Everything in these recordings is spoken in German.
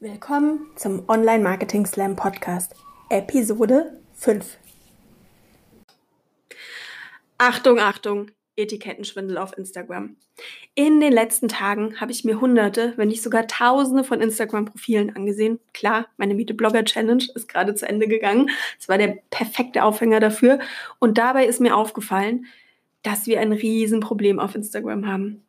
Willkommen zum Online Marketing Slam Podcast, Episode 5. Achtung, Achtung, Etikettenschwindel auf Instagram. In den letzten Tagen habe ich mir hunderte, wenn nicht sogar tausende von Instagram-Profilen angesehen. Klar, meine Miete Blogger Challenge ist gerade zu Ende gegangen. Es war der perfekte Aufhänger dafür. Und dabei ist mir aufgefallen, dass wir ein Riesenproblem auf Instagram haben.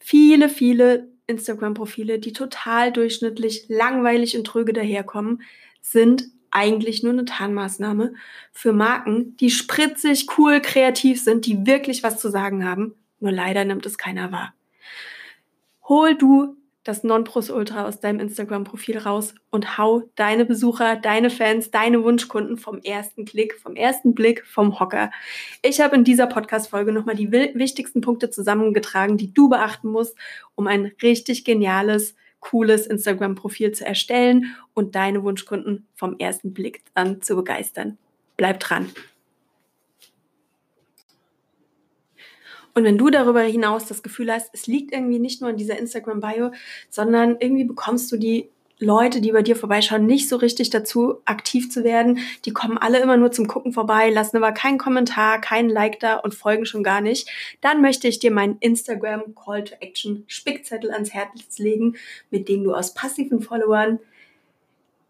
Viele, viele Instagram-Profile, die total durchschnittlich, langweilig und tröge daherkommen, sind eigentlich nur eine Tarnmaßnahme für Marken, die spritzig, cool, kreativ sind, die wirklich was zu sagen haben. Nur leider nimmt es keiner wahr. Hol du das Nonplusultra aus deinem Instagram-Profil raus und hau deine Besucher, deine Fans, deine Wunschkunden vom ersten Klick, vom ersten Blick, vom Hocker. Ich habe in dieser Podcast-Folge nochmal die wichtigsten Punkte zusammengetragen, die du beachten musst, um ein richtig geniales, cooles Instagram-Profil zu erstellen und deine Wunschkunden vom ersten Blick an zu begeistern. Bleib dran. Und wenn du darüber hinaus das Gefühl hast, es liegt irgendwie nicht nur in dieser Instagram-Bio, sondern irgendwie bekommst du die Leute, die bei dir vorbeischauen, nicht so richtig dazu, aktiv zu werden. Die kommen alle immer nur zum Gucken vorbei, lassen aber keinen Kommentar, keinen Like da und folgen schon gar nicht. Dann möchte ich dir meinen Instagram Call to Action Spickzettel ans Herz legen, mit dem du aus passiven Followern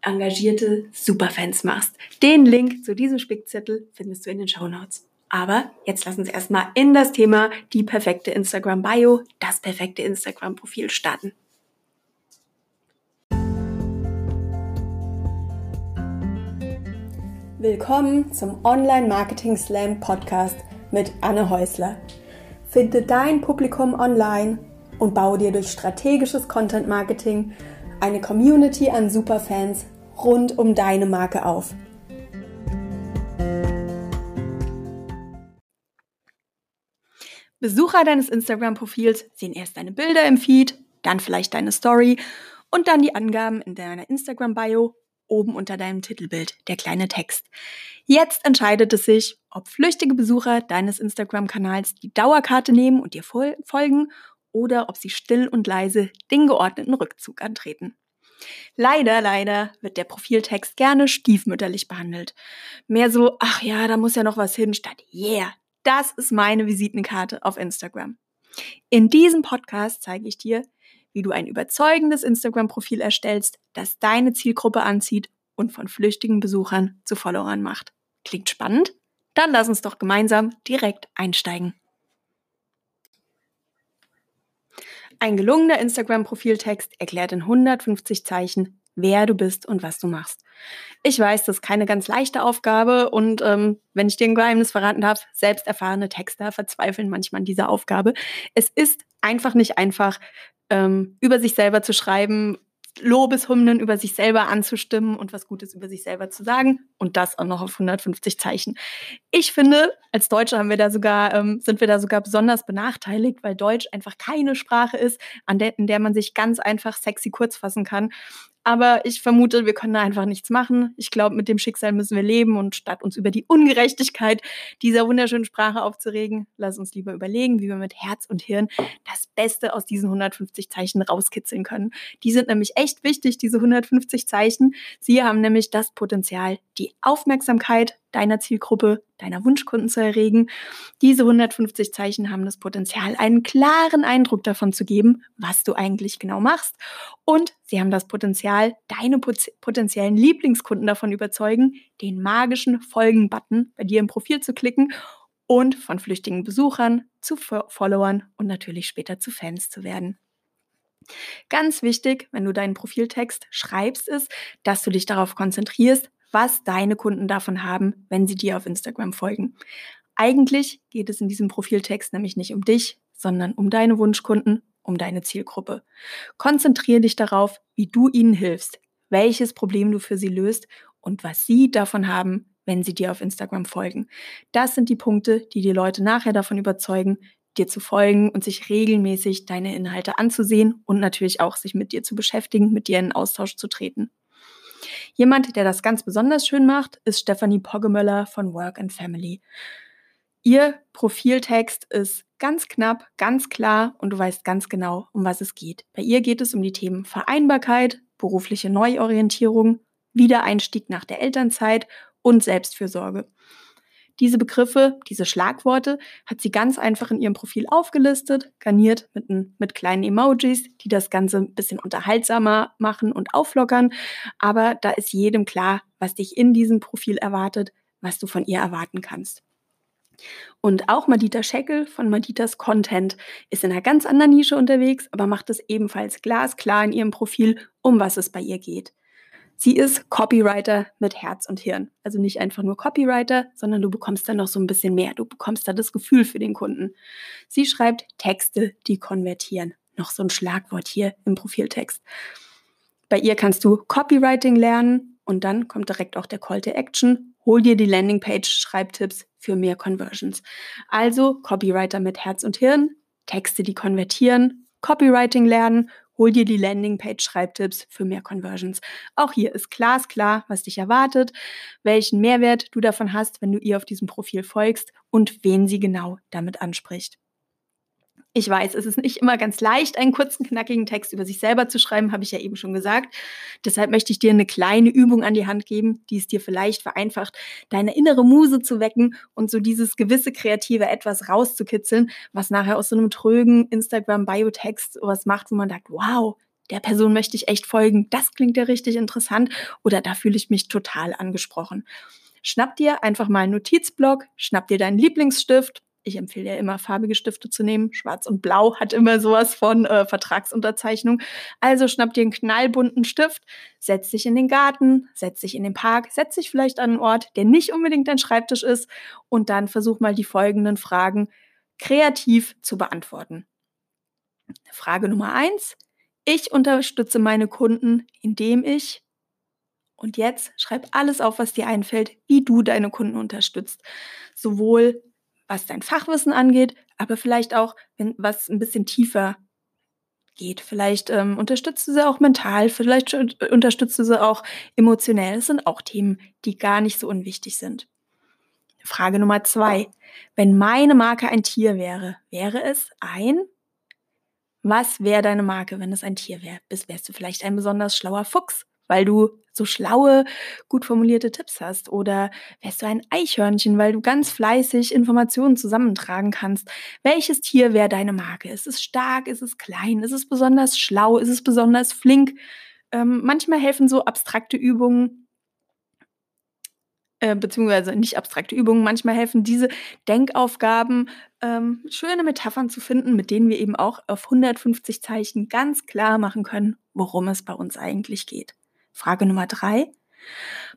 engagierte Superfans machst. Den Link zu diesem Spickzettel findest du in den Show Notes. Aber jetzt lass uns erstmal in das Thema die perfekte Instagram Bio, das perfekte Instagram Profil starten. Willkommen zum Online Marketing Slam Podcast mit Anne Häusler. Finde dein Publikum online und baue dir durch strategisches Content Marketing eine Community an Superfans rund um deine Marke auf. Besucher deines Instagram-Profils sehen erst deine Bilder im Feed, dann vielleicht deine Story und dann die Angaben in deiner Instagram-Bio oben unter deinem Titelbild, der kleine Text. Jetzt entscheidet es sich, ob flüchtige Besucher deines Instagram-Kanals die Dauerkarte nehmen und dir folgen oder ob sie still und leise den geordneten Rückzug antreten. Leider, leider wird der Profiltext gerne stiefmütterlich behandelt. Mehr so, ach ja, da muss ja noch was hin, statt yeah, das ist meine Visitenkarte auf Instagram. In diesem Podcast zeige ich dir, wie du ein überzeugendes Instagram-Profil erstellst, das deine Zielgruppe anzieht und von flüchtigen Besuchern zu Followern macht. Klingt spannend? Dann lass uns doch gemeinsam direkt einsteigen. Ein gelungener Instagram-Profiltext erklärt in 150 Zeichen, wer du bist und was du machst. Ich weiß, das ist keine ganz leichte Aufgabe und ähm, wenn ich dir ein Geheimnis verraten darf, selbst erfahrene Texter verzweifeln manchmal an dieser Aufgabe. Es ist einfach nicht einfach, ähm, über sich selber zu schreiben, Lobeshymnen über sich selber anzustimmen und was Gutes über sich selber zu sagen und das auch noch auf 150 Zeichen. Ich finde, als Deutsche haben wir da sogar, ähm, sind wir da sogar besonders benachteiligt, weil Deutsch einfach keine Sprache ist, an der, in der man sich ganz einfach sexy kurz fassen kann. Aber ich vermute, wir können da einfach nichts machen. Ich glaube, mit dem Schicksal müssen wir leben und statt uns über die Ungerechtigkeit dieser wunderschönen Sprache aufzuregen, lass uns lieber überlegen, wie wir mit Herz und Hirn das Beste aus diesen 150 Zeichen rauskitzeln können. Die sind nämlich echt wichtig, diese 150 Zeichen. Sie haben nämlich das Potenzial, die Aufmerksamkeit deiner Zielgruppe, deiner Wunschkunden zu erregen. Diese 150 Zeichen haben das Potenzial, einen klaren Eindruck davon zu geben, was du eigentlich genau machst. Und sie haben das Potenzial, deine potenziellen Lieblingskunden davon überzeugen, den magischen Folgen-Button bei dir im Profil zu klicken und von flüchtigen Besuchern zu Followern und natürlich später zu Fans zu werden. Ganz wichtig, wenn du deinen Profiltext schreibst, ist, dass du dich darauf konzentrierst, was deine Kunden davon haben, wenn sie dir auf Instagram folgen. Eigentlich geht es in diesem Profiltext nämlich nicht um dich, sondern um deine Wunschkunden, um deine Zielgruppe. Konzentriere dich darauf, wie du ihnen hilfst, welches Problem du für sie löst und was sie davon haben, wenn sie dir auf Instagram folgen. Das sind die Punkte, die die Leute nachher davon überzeugen, dir zu folgen und sich regelmäßig deine Inhalte anzusehen und natürlich auch sich mit dir zu beschäftigen, mit dir in Austausch zu treten. Jemand, der das ganz besonders schön macht, ist Stephanie Poggemöller von Work and Family. Ihr Profiltext ist ganz knapp, ganz klar und du weißt ganz genau, um was es geht. Bei ihr geht es um die Themen Vereinbarkeit, berufliche Neuorientierung, Wiedereinstieg nach der Elternzeit und Selbstfürsorge. Diese Begriffe, diese Schlagworte hat sie ganz einfach in ihrem Profil aufgelistet, garniert mit, mit kleinen Emojis, die das Ganze ein bisschen unterhaltsamer machen und auflockern. Aber da ist jedem klar, was dich in diesem Profil erwartet, was du von ihr erwarten kannst. Und auch Madita Scheckel von Maditas Content ist in einer ganz anderen Nische unterwegs, aber macht es ebenfalls glasklar in ihrem Profil, um was es bei ihr geht. Sie ist Copywriter mit Herz und Hirn. Also nicht einfach nur Copywriter, sondern du bekommst da noch so ein bisschen mehr. Du bekommst da das Gefühl für den Kunden. Sie schreibt Texte, die konvertieren. Noch so ein Schlagwort hier im Profiltext. Bei ihr kannst du Copywriting lernen und dann kommt direkt auch der Call to Action. Hol dir die Landingpage Schreibtipps für mehr Conversions. Also Copywriter mit Herz und Hirn, Texte, die konvertieren, Copywriting lernen Hol dir die Landingpage-Schreibtipps für mehr Conversions. Auch hier ist glasklar, was dich erwartet, welchen Mehrwert du davon hast, wenn du ihr auf diesem Profil folgst und wen sie genau damit anspricht. Ich weiß, es ist nicht immer ganz leicht, einen kurzen, knackigen Text über sich selber zu schreiben, habe ich ja eben schon gesagt. Deshalb möchte ich dir eine kleine Übung an die Hand geben, die es dir vielleicht vereinfacht, deine innere Muse zu wecken und so dieses gewisse kreative etwas rauszukitzeln, was nachher aus so einem trögen Instagram-Biotext was macht, wo man sagt, wow, der Person möchte ich echt folgen, das klingt ja richtig interessant oder da fühle ich mich total angesprochen. Schnapp dir einfach mal einen Notizblock, schnapp dir deinen Lieblingsstift, ich empfehle ja immer farbige Stifte zu nehmen. Schwarz und Blau hat immer sowas von äh, Vertragsunterzeichnung. Also schnapp dir einen knallbunten Stift, setz dich in den Garten, setz dich in den Park, setz dich vielleicht an einen Ort, der nicht unbedingt dein Schreibtisch ist und dann versuch mal die folgenden Fragen kreativ zu beantworten. Frage Nummer eins. Ich unterstütze meine Kunden, indem ich und jetzt schreib alles auf, was dir einfällt, wie du deine Kunden unterstützt. Sowohl was dein Fachwissen angeht, aber vielleicht auch, wenn was ein bisschen tiefer geht. Vielleicht ähm, unterstützt du sie auch mental, vielleicht unterstützt du sie auch emotionell. Das sind auch Themen, die gar nicht so unwichtig sind. Frage Nummer zwei. Wenn meine Marke ein Tier wäre, wäre es ein was wäre deine Marke, wenn es ein Tier wäre? Bist, wärst du vielleicht ein besonders schlauer Fuchs? Weil du so schlaue, gut formulierte Tipps hast? Oder wärst du ein Eichhörnchen, weil du ganz fleißig Informationen zusammentragen kannst? Welches Tier wäre deine Marke? Ist es stark? Ist es klein? Ist es besonders schlau? Ist es besonders flink? Ähm, manchmal helfen so abstrakte Übungen, äh, beziehungsweise nicht abstrakte Übungen, manchmal helfen diese Denkaufgaben, ähm, schöne Metaphern zu finden, mit denen wir eben auch auf 150 Zeichen ganz klar machen können, worum es bei uns eigentlich geht. Frage Nummer drei.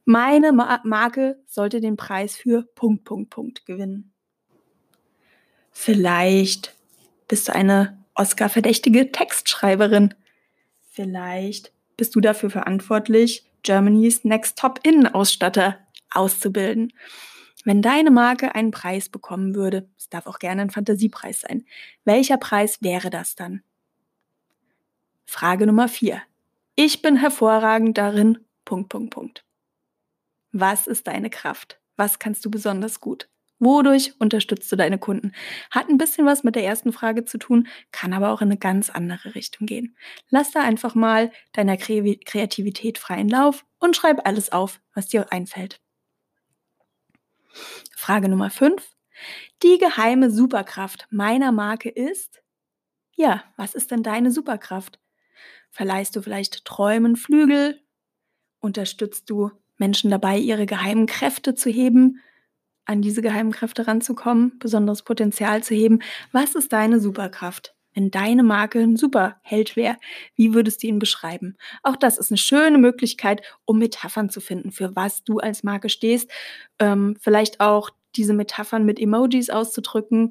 Meine Ma Marke sollte den Preis für Punkt, Punkt, Punkt gewinnen. Vielleicht bist du eine Oscar-verdächtige Textschreiberin. Vielleicht bist du dafür verantwortlich, Germany's Next Top-In-Ausstatter auszubilden. Wenn deine Marke einen Preis bekommen würde, es darf auch gerne ein Fantasiepreis sein, welcher Preis wäre das dann? Frage Nummer vier. Ich bin hervorragend darin. Punkt, Punkt, Punkt. Was ist deine Kraft? Was kannst du besonders gut? Wodurch unterstützt du deine Kunden? Hat ein bisschen was mit der ersten Frage zu tun, kann aber auch in eine ganz andere Richtung gehen. Lass da einfach mal deiner Kreativität freien Lauf und schreib alles auf, was dir einfällt. Frage Nummer 5. Die geheime Superkraft meiner Marke ist? Ja, was ist denn deine Superkraft? Verleihst du vielleicht Träumen Flügel? Unterstützt du Menschen dabei, ihre geheimen Kräfte zu heben, an diese geheimen Kräfte ranzukommen, besonderes Potenzial zu heben? Was ist deine Superkraft? Wenn deine Marke ein Superheld wäre, wie würdest du ihn beschreiben? Auch das ist eine schöne Möglichkeit, um Metaphern zu finden, für was du als Marke stehst. Ähm, vielleicht auch diese Metaphern mit Emojis auszudrücken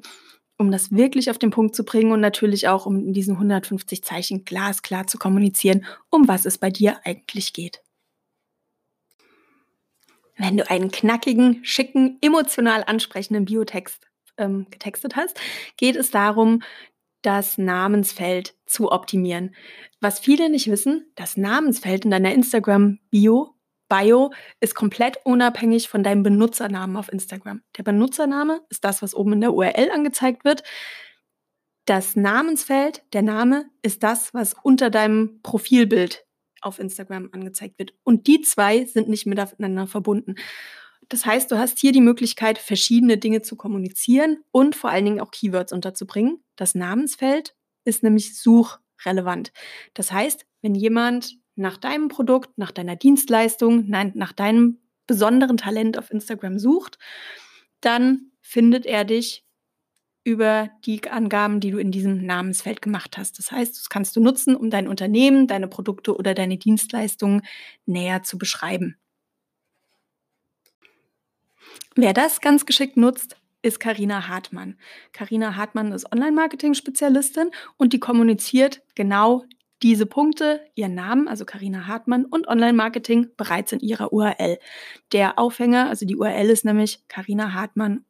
um das wirklich auf den Punkt zu bringen und natürlich auch, um in diesen 150 Zeichen glasklar zu kommunizieren, um was es bei dir eigentlich geht. Wenn du einen knackigen, schicken, emotional ansprechenden Biotext ähm, getextet hast, geht es darum, das Namensfeld zu optimieren. Was viele nicht wissen, das Namensfeld in deiner Instagram-Bio Bio ist komplett unabhängig von deinem Benutzernamen auf Instagram. Der Benutzername ist das, was oben in der URL angezeigt wird. Das Namensfeld, der Name, ist das, was unter deinem Profilbild auf Instagram angezeigt wird. Und die zwei sind nicht miteinander verbunden. Das heißt, du hast hier die Möglichkeit, verschiedene Dinge zu kommunizieren und vor allen Dingen auch Keywords unterzubringen. Das Namensfeld ist nämlich suchrelevant. Das heißt, wenn jemand nach deinem Produkt, nach deiner Dienstleistung, nein, nach deinem besonderen Talent auf Instagram sucht, dann findet er dich über die Angaben, die du in diesem Namensfeld gemacht hast. Das heißt, das kannst du nutzen, um dein Unternehmen, deine Produkte oder deine Dienstleistungen näher zu beschreiben. Wer das ganz geschickt nutzt, ist Karina Hartmann. Karina Hartmann ist Online-Marketing-Spezialistin und die kommuniziert genau diese Punkte, ihren Namen, also Karina Hartmann und Online-Marketing bereits in ihrer URL. Der Aufhänger, also die URL ist nämlich Karina Hartmann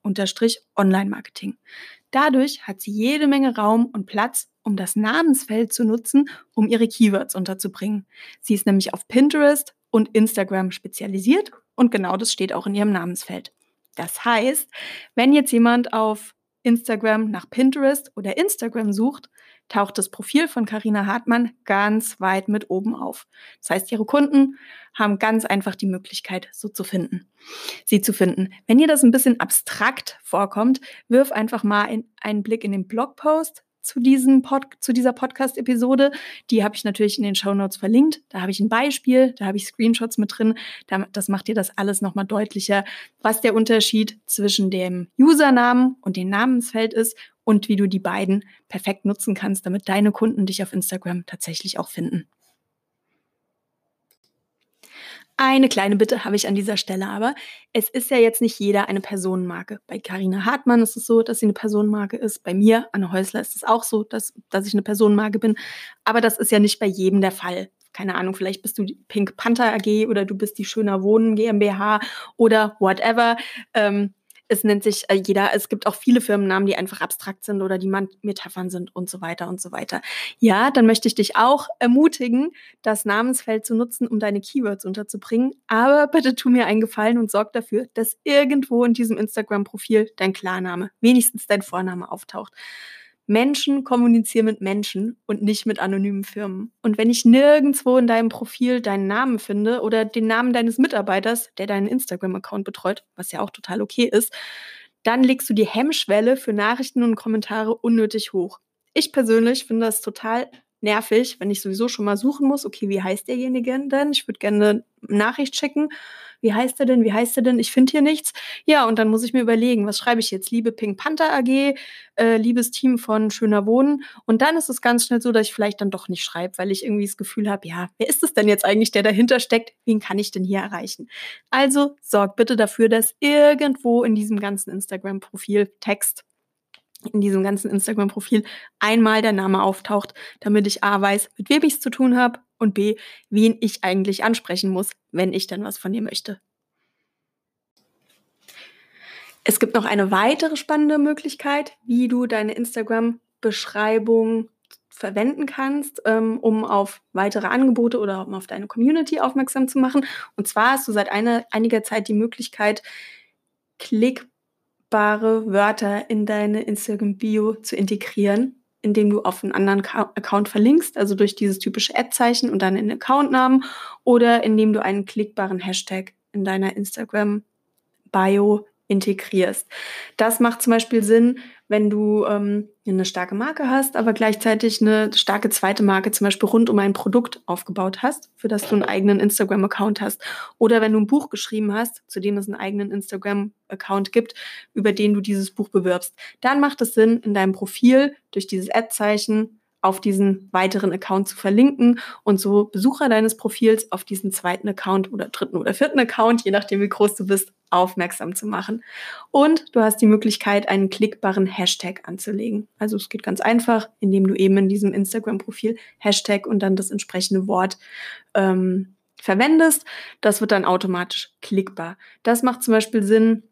Online-Marketing. Dadurch hat sie jede Menge Raum und Platz, um das Namensfeld zu nutzen, um ihre Keywords unterzubringen. Sie ist nämlich auf Pinterest und Instagram spezialisiert und genau das steht auch in ihrem Namensfeld. Das heißt, wenn jetzt jemand auf Instagram nach Pinterest oder Instagram sucht, taucht das Profil von Karina Hartmann ganz weit mit oben auf. Das heißt, ihre Kunden haben ganz einfach die Möglichkeit, so zu finden, sie zu finden. Wenn ihr das ein bisschen abstrakt vorkommt, wirf einfach mal einen Blick in den Blogpost zu, diesem Pod, zu dieser Podcast-Episode. Die habe ich natürlich in den Show Notes verlinkt. Da habe ich ein Beispiel, da habe ich Screenshots mit drin. Das macht dir das alles nochmal deutlicher, was der Unterschied zwischen dem Usernamen und dem Namensfeld ist und wie du die beiden perfekt nutzen kannst, damit deine Kunden dich auf Instagram tatsächlich auch finden. Eine kleine Bitte habe ich an dieser Stelle aber. Es ist ja jetzt nicht jeder eine Personenmarke. Bei Karina Hartmann ist es so, dass sie eine Personenmarke ist. Bei mir, Anne Häusler, ist es auch so, dass, dass ich eine Personenmarke bin. Aber das ist ja nicht bei jedem der Fall. Keine Ahnung, vielleicht bist du die Pink Panther AG oder du bist die Schöner Wohnen GmbH oder whatever. Ähm, es nennt sich äh, jeder, es gibt auch viele Firmennamen, die einfach abstrakt sind oder die Metaphern sind und so weiter und so weiter. Ja, dann möchte ich dich auch ermutigen, das Namensfeld zu nutzen, um deine Keywords unterzubringen. Aber bitte tu mir einen Gefallen und sorg dafür, dass irgendwo in diesem Instagram-Profil dein Klarname, wenigstens dein Vorname auftaucht. Menschen kommunizieren mit Menschen und nicht mit anonymen Firmen. Und wenn ich nirgendwo in deinem Profil deinen Namen finde oder den Namen deines Mitarbeiters, der deinen Instagram-Account betreut, was ja auch total okay ist, dann legst du die Hemmschwelle für Nachrichten und Kommentare unnötig hoch. Ich persönlich finde das total nervig, wenn ich sowieso schon mal suchen muss, okay, wie heißt derjenige denn? Ich würde gerne eine Nachricht schicken wie heißt er denn, wie heißt er denn, ich finde hier nichts. Ja, und dann muss ich mir überlegen, was schreibe ich jetzt? Liebe Pink Panther AG, äh, liebes Team von Schöner Wohnen. Und dann ist es ganz schnell so, dass ich vielleicht dann doch nicht schreibe, weil ich irgendwie das Gefühl habe, ja, wer ist es denn jetzt eigentlich, der dahinter steckt? Wen kann ich denn hier erreichen? Also sorg bitte dafür, dass irgendwo in diesem ganzen Instagram-Profil Text in diesem ganzen Instagram-Profil einmal der Name auftaucht, damit ich A weiß, mit wem ich es zu tun habe und B, wen ich eigentlich ansprechen muss, wenn ich dann was von dir möchte. Es gibt noch eine weitere spannende Möglichkeit, wie du deine Instagram-Beschreibung verwenden kannst, ähm, um auf weitere Angebote oder um auf deine Community aufmerksam zu machen. Und zwar hast du seit eine, einiger Zeit die Möglichkeit, klickbare Wörter in deine Instagram-Bio zu integrieren indem du auf einen anderen Account verlinkst, also durch dieses typische Ad-Zeichen und dann den Accountnamen oder indem du einen klickbaren Hashtag in deiner Instagram-Bio integrierst. Das macht zum Beispiel Sinn, wenn du ähm, eine starke Marke hast, aber gleichzeitig eine starke zweite Marke zum Beispiel rund um ein Produkt aufgebaut hast, für das du einen eigenen Instagram-Account hast. Oder wenn du ein Buch geschrieben hast, zu dem es einen eigenen Instagram-Account gibt, über den du dieses Buch bewirbst. Dann macht es Sinn, in deinem Profil durch dieses Ad-Zeichen auf diesen weiteren Account zu verlinken und so Besucher deines Profils auf diesen zweiten Account oder dritten oder vierten Account, je nachdem wie groß du bist, aufmerksam zu machen. Und du hast die Möglichkeit, einen klickbaren Hashtag anzulegen. Also es geht ganz einfach, indem du eben in diesem Instagram-Profil Hashtag und dann das entsprechende Wort ähm, verwendest. Das wird dann automatisch klickbar. Das macht zum Beispiel Sinn,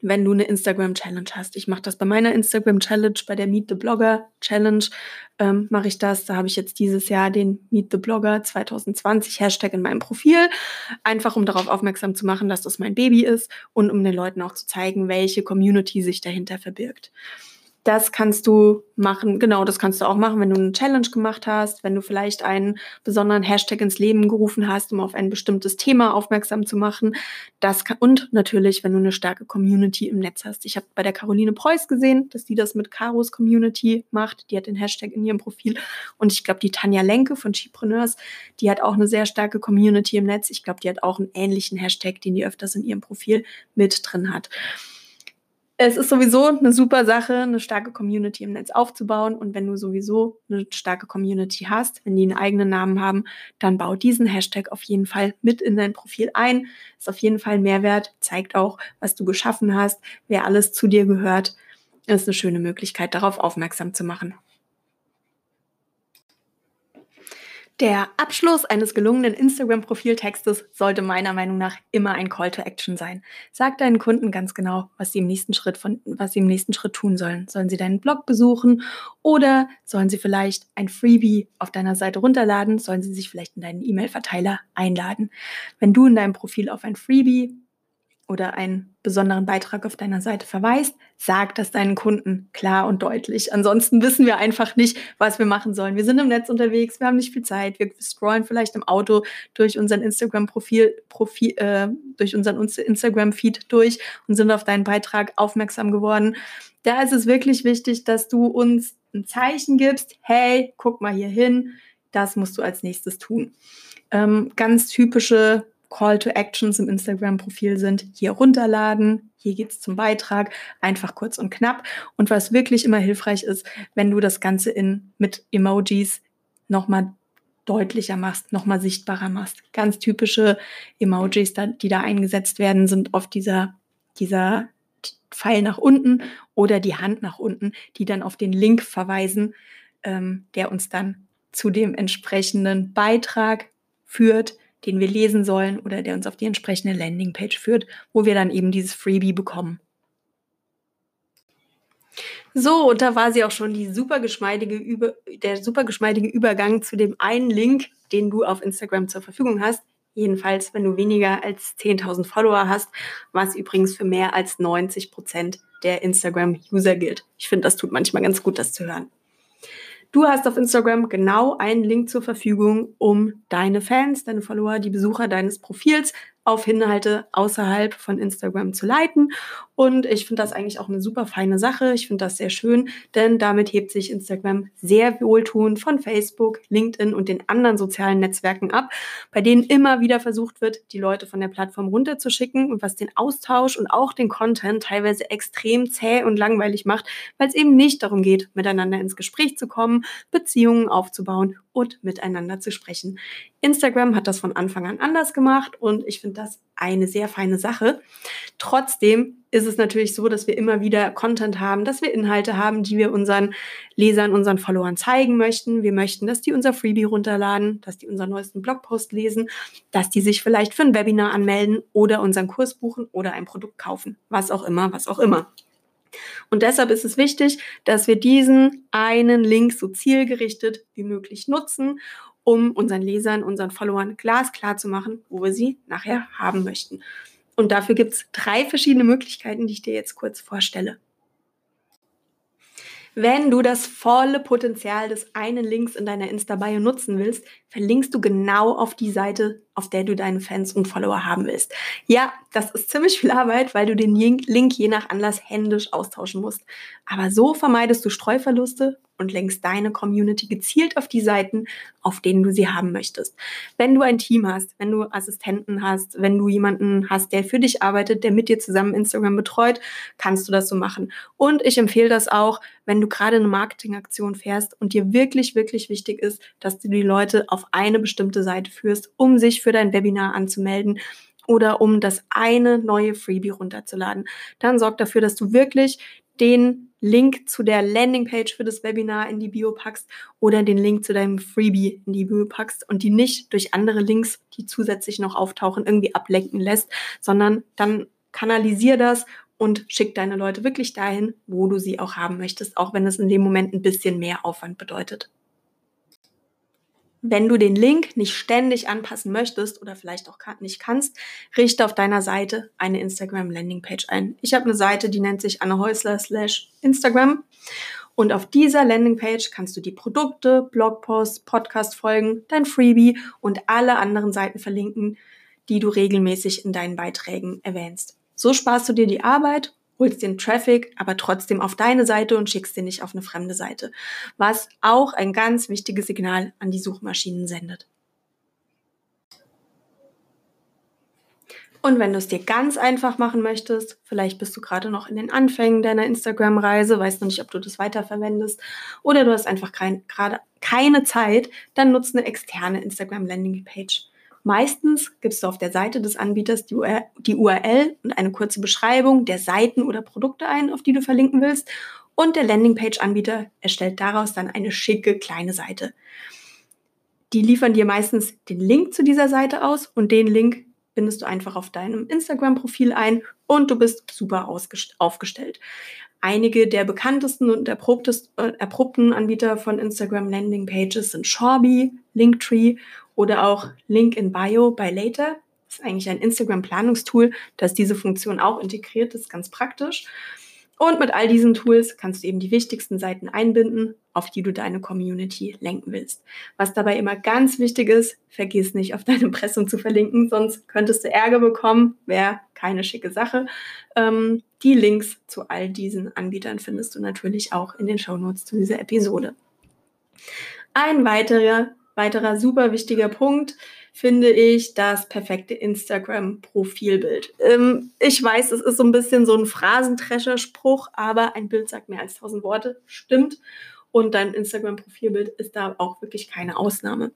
wenn du eine Instagram-Challenge hast. Ich mache das bei meiner Instagram-Challenge, bei der Meet the Blogger Challenge ähm, mache ich das. Da habe ich jetzt dieses Jahr den Meet the Blogger 2020 Hashtag in meinem Profil, einfach um darauf aufmerksam zu machen, dass das mein Baby ist und um den Leuten auch zu zeigen, welche Community sich dahinter verbirgt. Das kannst du machen, genau, das kannst du auch machen, wenn du eine Challenge gemacht hast, wenn du vielleicht einen besonderen Hashtag ins Leben gerufen hast, um auf ein bestimmtes Thema aufmerksam zu machen. Das kann, und natürlich, wenn du eine starke Community im Netz hast. Ich habe bei der Caroline Preuß gesehen, dass die das mit Caros Community macht. Die hat den Hashtag in ihrem Profil. Und ich glaube, die Tanja Lenke von Chipreneurs, die hat auch eine sehr starke Community im Netz. Ich glaube, die hat auch einen ähnlichen Hashtag, den die öfters in ihrem Profil mit drin hat es ist sowieso eine super Sache, eine starke Community im Netz aufzubauen. Und wenn du sowieso eine starke Community hast, wenn die einen eigenen Namen haben, dann bau diesen Hashtag auf jeden Fall mit in dein Profil ein. Ist auf jeden Fall Mehrwert, zeigt auch, was du geschaffen hast, wer alles zu dir gehört. Ist eine schöne Möglichkeit, darauf aufmerksam zu machen. Der Abschluss eines gelungenen Instagram-Profiltextes sollte meiner Meinung nach immer ein Call to Action sein. Sag deinen Kunden ganz genau, was sie im nächsten Schritt von, was sie im nächsten Schritt tun sollen. Sollen sie deinen Blog besuchen oder sollen sie vielleicht ein Freebie auf deiner Seite runterladen? Sollen sie sich vielleicht in deinen E-Mail-Verteiler einladen? Wenn du in deinem Profil auf ein Freebie oder einen besonderen Beitrag auf deiner Seite verweist, sag das deinen Kunden klar und deutlich. Ansonsten wissen wir einfach nicht, was wir machen sollen. Wir sind im Netz unterwegs, wir haben nicht viel Zeit, wir scrollen vielleicht im Auto durch unseren Instagram-Profil, Profil, äh, durch unseren Instagram-Feed durch und sind auf deinen Beitrag aufmerksam geworden. Da ist es wirklich wichtig, dass du uns ein Zeichen gibst, hey, guck mal hier hin, das musst du als nächstes tun. Ähm, ganz typische Call to Actions im Instagram-Profil sind, hier runterladen, hier geht's zum Beitrag, einfach kurz und knapp. Und was wirklich immer hilfreich ist, wenn du das Ganze in, mit Emojis nochmal deutlicher machst, nochmal sichtbarer machst. Ganz typische Emojis, die da eingesetzt werden, sind oft dieser, dieser Pfeil nach unten oder die Hand nach unten, die dann auf den Link verweisen, ähm, der uns dann zu dem entsprechenden Beitrag führt, den wir lesen sollen oder der uns auf die entsprechende Landingpage führt, wo wir dann eben dieses Freebie bekommen. So, und da war sie auch schon die super geschmeidige Über der super geschmeidige Übergang zu dem einen Link, den du auf Instagram zur Verfügung hast. Jedenfalls, wenn du weniger als 10.000 Follower hast, was übrigens für mehr als 90 Prozent der Instagram-User gilt. Ich finde, das tut manchmal ganz gut, das zu hören. Du hast auf Instagram genau einen Link zur Verfügung, um deine Fans, deine Follower, die Besucher deines Profils auf Inhalte außerhalb von Instagram zu leiten. Und ich finde das eigentlich auch eine super feine Sache. Ich finde das sehr schön, denn damit hebt sich Instagram sehr wohltuend von Facebook, LinkedIn und den anderen sozialen Netzwerken ab, bei denen immer wieder versucht wird, die Leute von der Plattform runterzuschicken und was den Austausch und auch den Content teilweise extrem zäh und langweilig macht, weil es eben nicht darum geht, miteinander ins Gespräch zu kommen, Beziehungen aufzubauen und miteinander zu sprechen. Instagram hat das von Anfang an anders gemacht und ich finde das eine sehr feine Sache. Trotzdem ist es natürlich so, dass wir immer wieder Content haben, dass wir Inhalte haben, die wir unseren Lesern, unseren Followern zeigen möchten. Wir möchten, dass die unser Freebie runterladen, dass die unseren neuesten Blogpost lesen, dass die sich vielleicht für ein Webinar anmelden oder unseren Kurs buchen oder ein Produkt kaufen. Was auch immer, was auch immer. Und deshalb ist es wichtig, dass wir diesen einen Link so zielgerichtet wie möglich nutzen, um unseren Lesern, unseren Followern glasklar zu machen, wo wir sie nachher haben möchten. Und dafür gibt es drei verschiedene Möglichkeiten, die ich dir jetzt kurz vorstelle. Wenn du das volle Potenzial des einen Links in deiner Insta-Bio nutzen willst, verlinkst du genau auf die Seite, auf der du deine Fans und Follower haben willst. Ja, das ist ziemlich viel Arbeit, weil du den Link je nach Anlass händisch austauschen musst. Aber so vermeidest du Streuverluste und lenkst deine Community gezielt auf die Seiten, auf denen du sie haben möchtest. Wenn du ein Team hast, wenn du Assistenten hast, wenn du jemanden hast, der für dich arbeitet, der mit dir zusammen Instagram betreut, kannst du das so machen. Und ich empfehle das auch, wenn du gerade eine Marketingaktion fährst und dir wirklich, wirklich wichtig ist, dass du die Leute auf eine bestimmte Seite führst, um sich für dein Webinar anzumelden oder um das eine neue Freebie runterzuladen. Dann sorg dafür, dass du wirklich den Link zu der Landingpage für das Webinar in die Bio packst oder den Link zu deinem Freebie in die Bio packst und die nicht durch andere Links, die zusätzlich noch auftauchen, irgendwie ablenken lässt, sondern dann kanalisier das und schick deine Leute wirklich dahin, wo du sie auch haben möchtest, auch wenn es in dem Moment ein bisschen mehr Aufwand bedeutet. Wenn du den Link nicht ständig anpassen möchtest oder vielleicht auch nicht kannst, richte auf deiner Seite eine Instagram Landingpage ein. Ich habe eine Seite, die nennt sich Anne Häusler slash Instagram. Und auf dieser Landingpage kannst du die Produkte, Blogposts, Podcast-Folgen, dein Freebie und alle anderen Seiten verlinken, die du regelmäßig in deinen Beiträgen erwähnst. So sparst du dir die Arbeit holst den Traffic aber trotzdem auf deine Seite und schickst den nicht auf eine fremde Seite, was auch ein ganz wichtiges Signal an die Suchmaschinen sendet. Und wenn du es dir ganz einfach machen möchtest, vielleicht bist du gerade noch in den Anfängen deiner Instagram-Reise, weißt noch nicht, ob du das weiterverwendest oder du hast einfach kein, gerade keine Zeit, dann nutze eine externe Instagram-Landing-Page. Meistens gibst du auf der Seite des Anbieters die URL und eine kurze Beschreibung der Seiten oder Produkte ein, auf die du verlinken willst. Und der Landingpage-Anbieter erstellt daraus dann eine schicke kleine Seite. Die liefern dir meistens den Link zu dieser Seite aus und den Link bindest du einfach auf deinem Instagram-Profil ein und du bist super aufgestellt. Einige der bekanntesten und äh, erprobten Anbieter von Instagram Landing Pages sind Shorby, Linktree oder auch Link in Bio bei Later. Das ist eigentlich ein Instagram-Planungstool, das diese Funktion auch integriert. Das ist ganz praktisch. Und mit all diesen Tools kannst du eben die wichtigsten Seiten einbinden, auf die du deine Community lenken willst. Was dabei immer ganz wichtig ist, vergiss nicht, auf deine Impressum zu verlinken, sonst könntest du Ärger bekommen. Wäre keine schicke Sache. Ähm, die Links zu all diesen Anbietern findest du natürlich auch in den Shownotes zu dieser Episode. Ein weiterer, weiterer super wichtiger Punkt finde ich das perfekte Instagram-Profilbild. Ähm, ich weiß, es ist so ein bisschen so ein Phrasentrescher-Spruch, aber ein Bild sagt mehr als tausend Worte, stimmt. Und dein Instagram-Profilbild ist da auch wirklich keine Ausnahme.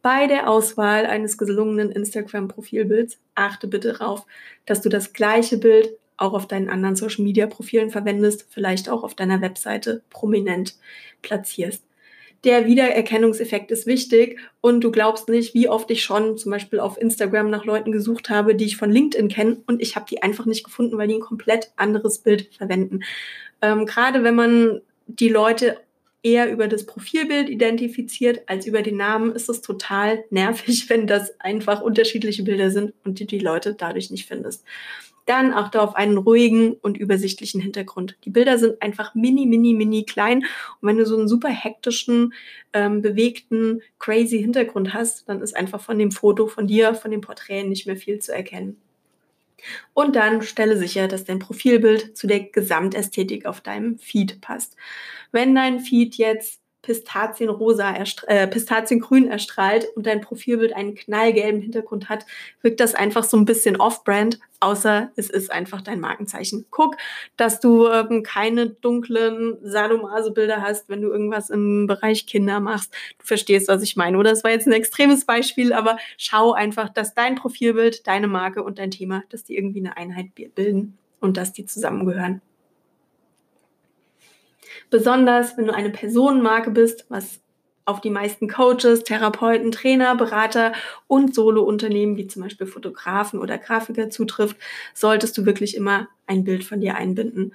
Bei der Auswahl eines gelungenen Instagram-Profilbilds achte bitte darauf, dass du das gleiche Bild auch auf deinen anderen Social-Media-Profilen verwendest, vielleicht auch auf deiner Webseite prominent platzierst der Wiedererkennungseffekt ist wichtig und du glaubst nicht, wie oft ich schon zum Beispiel auf Instagram nach Leuten gesucht habe, die ich von LinkedIn kenne und ich habe die einfach nicht gefunden, weil die ein komplett anderes Bild verwenden. Ähm, Gerade wenn man die Leute eher über das Profilbild identifiziert als über den Namen, ist es total nervig, wenn das einfach unterschiedliche Bilder sind und du die Leute dadurch nicht findest. Dann achte auf einen ruhigen und übersichtlichen Hintergrund. Die Bilder sind einfach mini, mini, mini klein. Und wenn du so einen super hektischen, ähm, bewegten, crazy Hintergrund hast, dann ist einfach von dem Foto von dir, von dem Porträt nicht mehr viel zu erkennen. Und dann stelle sicher, dass dein Profilbild zu der Gesamtästhetik auf deinem Feed passt. Wenn dein Feed jetzt Pistazienrosa, äh, Pistaziengrün erstrahlt und dein Profilbild einen knallgelben Hintergrund hat, wirkt das einfach so ein bisschen off-brand, außer es ist einfach dein Markenzeichen. Guck, dass du ähm, keine dunklen Sadomaso-Bilder hast, wenn du irgendwas im Bereich Kinder machst. Du verstehst, was ich meine. Oder es war jetzt ein extremes Beispiel, aber schau einfach, dass dein Profilbild, deine Marke und dein Thema, dass die irgendwie eine Einheit bilden und dass die zusammengehören. Besonders wenn du eine Personenmarke bist, was auf die meisten Coaches, Therapeuten, Trainer, Berater und Solo-Unternehmen wie zum Beispiel Fotografen oder Grafiker zutrifft, solltest du wirklich immer ein Bild von dir einbinden.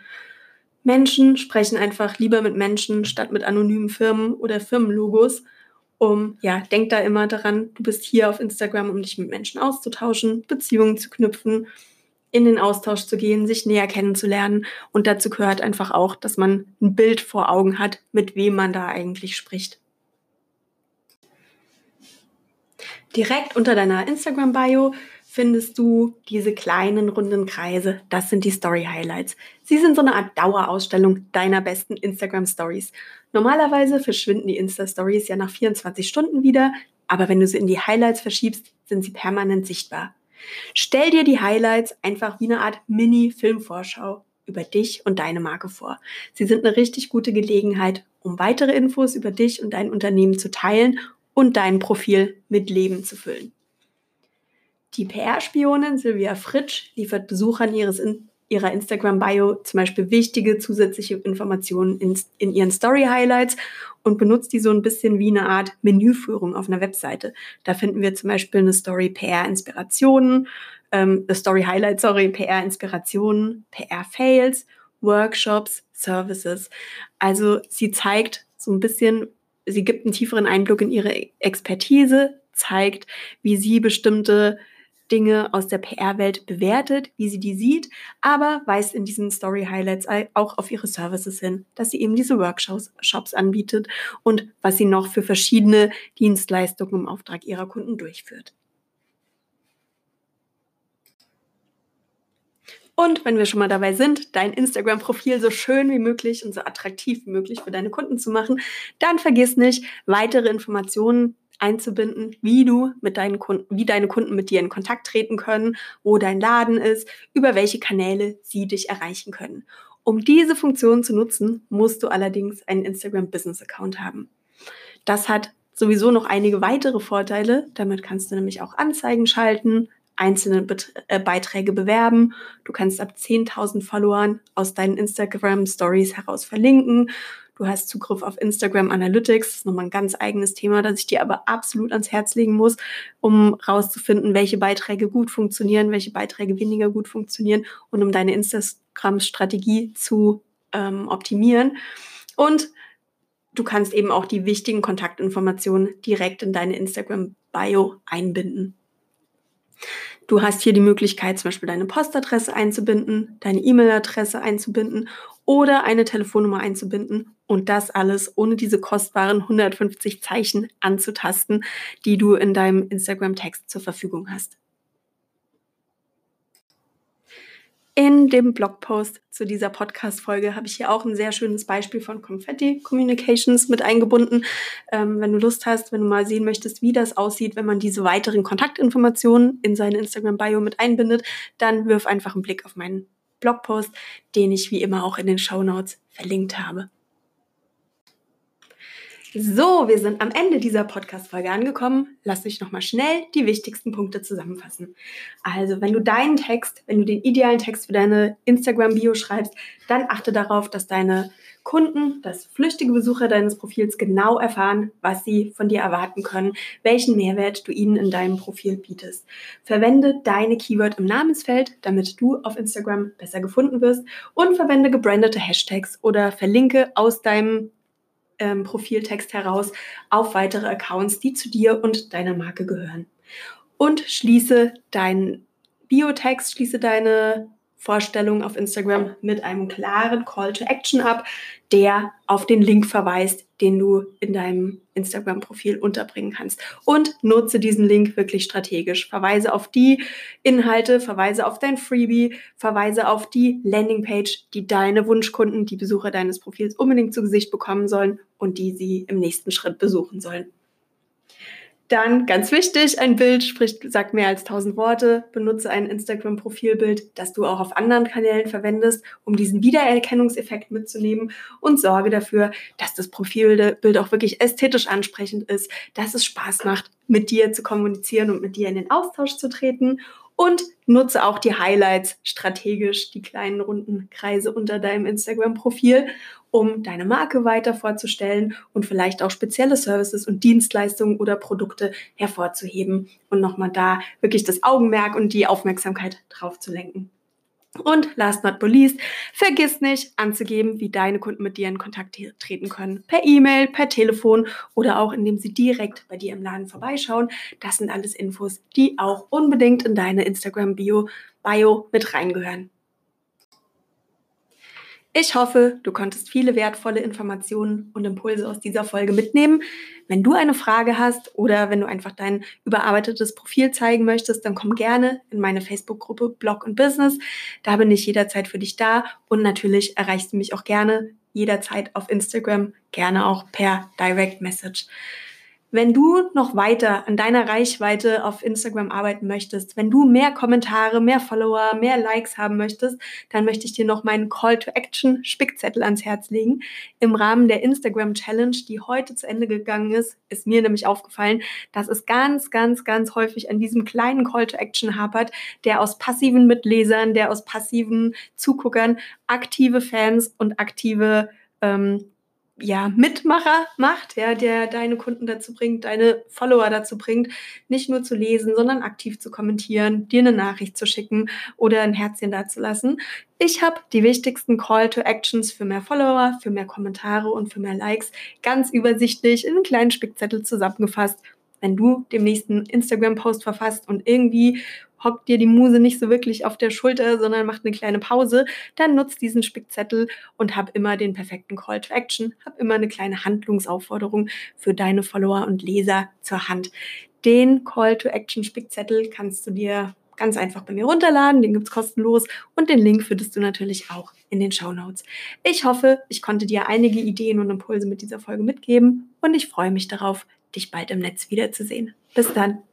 Menschen sprechen einfach lieber mit Menschen statt mit anonymen Firmen oder Firmenlogos. Um, ja, denk da immer daran, du bist hier auf Instagram, um dich mit Menschen auszutauschen, Beziehungen zu knüpfen in den Austausch zu gehen, sich näher kennenzulernen. Und dazu gehört einfach auch, dass man ein Bild vor Augen hat, mit wem man da eigentlich spricht. Direkt unter deiner Instagram-Bio findest du diese kleinen runden Kreise. Das sind die Story Highlights. Sie sind so eine Art Dauerausstellung deiner besten Instagram Stories. Normalerweise verschwinden die Insta Stories ja nach 24 Stunden wieder, aber wenn du sie in die Highlights verschiebst, sind sie permanent sichtbar. Stell dir die Highlights einfach wie eine Art Mini-Filmvorschau über dich und deine Marke vor. Sie sind eine richtig gute Gelegenheit, um weitere Infos über dich und dein Unternehmen zu teilen und dein Profil mit Leben zu füllen. Die PR-Spionin Silvia Fritsch liefert Besuchern ihres ihrer Instagram-Bio zum Beispiel wichtige zusätzliche Informationen in, in ihren Story-Highlights und benutzt die so ein bisschen wie eine Art Menüführung auf einer Webseite. Da finden wir zum Beispiel eine Story PR-Inspirationen, ähm, Story Highlight, sorry, PR-Inspirationen, PR-Fails, Workshops, Services. Also sie zeigt so ein bisschen, sie gibt einen tieferen Einblick in ihre Expertise, zeigt, wie sie bestimmte Dinge aus der PR-Welt bewertet, wie sie die sieht, aber weist in diesen Story-Highlights auch auf ihre Services hin, dass sie eben diese Workshops anbietet und was sie noch für verschiedene Dienstleistungen im Auftrag ihrer Kunden durchführt. Und wenn wir schon mal dabei sind, dein Instagram-Profil so schön wie möglich und so attraktiv wie möglich für deine Kunden zu machen, dann vergiss nicht, weitere Informationen einzubinden, wie du mit deinen Kunden, wie deine Kunden mit dir in Kontakt treten können, wo dein Laden ist, über welche Kanäle sie dich erreichen können. Um diese Funktion zu nutzen, musst du allerdings einen Instagram Business Account haben. Das hat sowieso noch einige weitere Vorteile. Damit kannst du nämlich auch Anzeigen schalten, einzelne Bet äh, Beiträge bewerben. Du kannst ab 10.000 Followern aus deinen Instagram Stories heraus verlinken. Du hast Zugriff auf Instagram Analytics. Das ist nochmal ein ganz eigenes Thema, das ich dir aber absolut ans Herz legen muss, um rauszufinden, welche Beiträge gut funktionieren, welche Beiträge weniger gut funktionieren und um deine Instagram-Strategie zu ähm, optimieren. Und du kannst eben auch die wichtigen Kontaktinformationen direkt in deine Instagram-Bio einbinden. Du hast hier die Möglichkeit, zum Beispiel deine Postadresse einzubinden, deine E-Mail-Adresse einzubinden oder eine Telefonnummer einzubinden und das alles ohne diese kostbaren 150 Zeichen anzutasten, die du in deinem Instagram-Text zur Verfügung hast. In dem Blogpost zu dieser Podcast-Folge habe ich hier auch ein sehr schönes Beispiel von Confetti Communications mit eingebunden. Ähm, wenn du Lust hast, wenn du mal sehen möchtest, wie das aussieht, wenn man diese weiteren Kontaktinformationen in seine Instagram-Bio mit einbindet, dann wirf einfach einen Blick auf meinen Blogpost, den ich wie immer auch in den Show Notes verlinkt habe. So, wir sind am Ende dieser Podcast-Folge angekommen. Lass mich nochmal schnell die wichtigsten Punkte zusammenfassen. Also, wenn du deinen Text, wenn du den idealen Text für deine Instagram-Bio schreibst, dann achte darauf, dass deine Kunden, dass flüchtige Besucher deines Profils genau erfahren, was sie von dir erwarten können, welchen Mehrwert du ihnen in deinem Profil bietest. Verwende deine Keyword im Namensfeld, damit du auf Instagram besser gefunden wirst und verwende gebrandete Hashtags oder verlinke aus deinem ähm, Profiltext heraus auf weitere Accounts, die zu dir und deiner Marke gehören. Und schließe deinen Biotext, schließe deine Vorstellung auf Instagram mit einem klaren Call to Action ab, der auf den Link verweist, den du in deinem Instagram-Profil unterbringen kannst. Und nutze diesen Link wirklich strategisch. Verweise auf die Inhalte, verweise auf dein Freebie, verweise auf die Landingpage, die deine Wunschkunden, die Besucher deines Profils unbedingt zu Gesicht bekommen sollen und die sie im nächsten Schritt besuchen sollen. Dann ganz wichtig, ein Bild spricht, sagt mehr als 1000 Worte. Benutze ein Instagram-Profilbild, das du auch auf anderen Kanälen verwendest, um diesen Wiedererkennungseffekt mitzunehmen und sorge dafür, dass das Profilbild auch wirklich ästhetisch ansprechend ist, dass es Spaß macht, mit dir zu kommunizieren und mit dir in den Austausch zu treten und nutze auch die Highlights strategisch, die kleinen runden Kreise unter deinem Instagram-Profil, um deine Marke weiter vorzustellen und vielleicht auch spezielle Services und Dienstleistungen oder Produkte hervorzuheben und nochmal da wirklich das Augenmerk und die Aufmerksamkeit drauf zu lenken. Und last not least, vergiss nicht anzugeben, wie deine Kunden mit dir in Kontakt treten können. Per E-Mail, per Telefon oder auch indem sie direkt bei dir im Laden vorbeischauen. Das sind alles Infos, die auch unbedingt in deine Instagram-Bio Bio mit reingehören. Ich hoffe, du konntest viele wertvolle Informationen und Impulse aus dieser Folge mitnehmen. Wenn du eine Frage hast oder wenn du einfach dein überarbeitetes Profil zeigen möchtest, dann komm gerne in meine Facebook-Gruppe Blog und Business. Da bin ich jederzeit für dich da und natürlich erreichst du mich auch gerne jederzeit auf Instagram, gerne auch per Direct Message. Wenn du noch weiter an deiner Reichweite auf Instagram arbeiten möchtest, wenn du mehr Kommentare, mehr Follower, mehr Likes haben möchtest, dann möchte ich dir noch meinen Call to Action Spickzettel ans Herz legen. Im Rahmen der Instagram Challenge, die heute zu Ende gegangen ist, ist mir nämlich aufgefallen, dass es ganz, ganz, ganz häufig an diesem kleinen Call to Action hapert, der aus passiven Mitlesern, der aus passiven Zuguckern aktive Fans und aktive ähm, ja, Mitmacher macht, ja, der deine Kunden dazu bringt, deine Follower dazu bringt, nicht nur zu lesen, sondern aktiv zu kommentieren, dir eine Nachricht zu schicken oder ein Herzchen dazulassen. Ich habe die wichtigsten Call to Actions für mehr Follower, für mehr Kommentare und für mehr Likes ganz übersichtlich in einen kleinen Spickzettel zusammengefasst. Wenn du dem nächsten Instagram-Post verfasst und irgendwie hockt dir die Muse nicht so wirklich auf der Schulter, sondern macht eine kleine Pause, dann nutzt diesen Spickzettel und hab immer den perfekten Call to Action, hab immer eine kleine Handlungsaufforderung für deine Follower und Leser zur Hand. Den Call to Action Spickzettel kannst du dir ganz einfach bei mir runterladen, den gibt's kostenlos und den Link findest du natürlich auch in den Show Notes. Ich hoffe, ich konnte dir einige Ideen und Impulse mit dieser Folge mitgeben und ich freue mich darauf, dich bald im Netz wiederzusehen. Bis dann.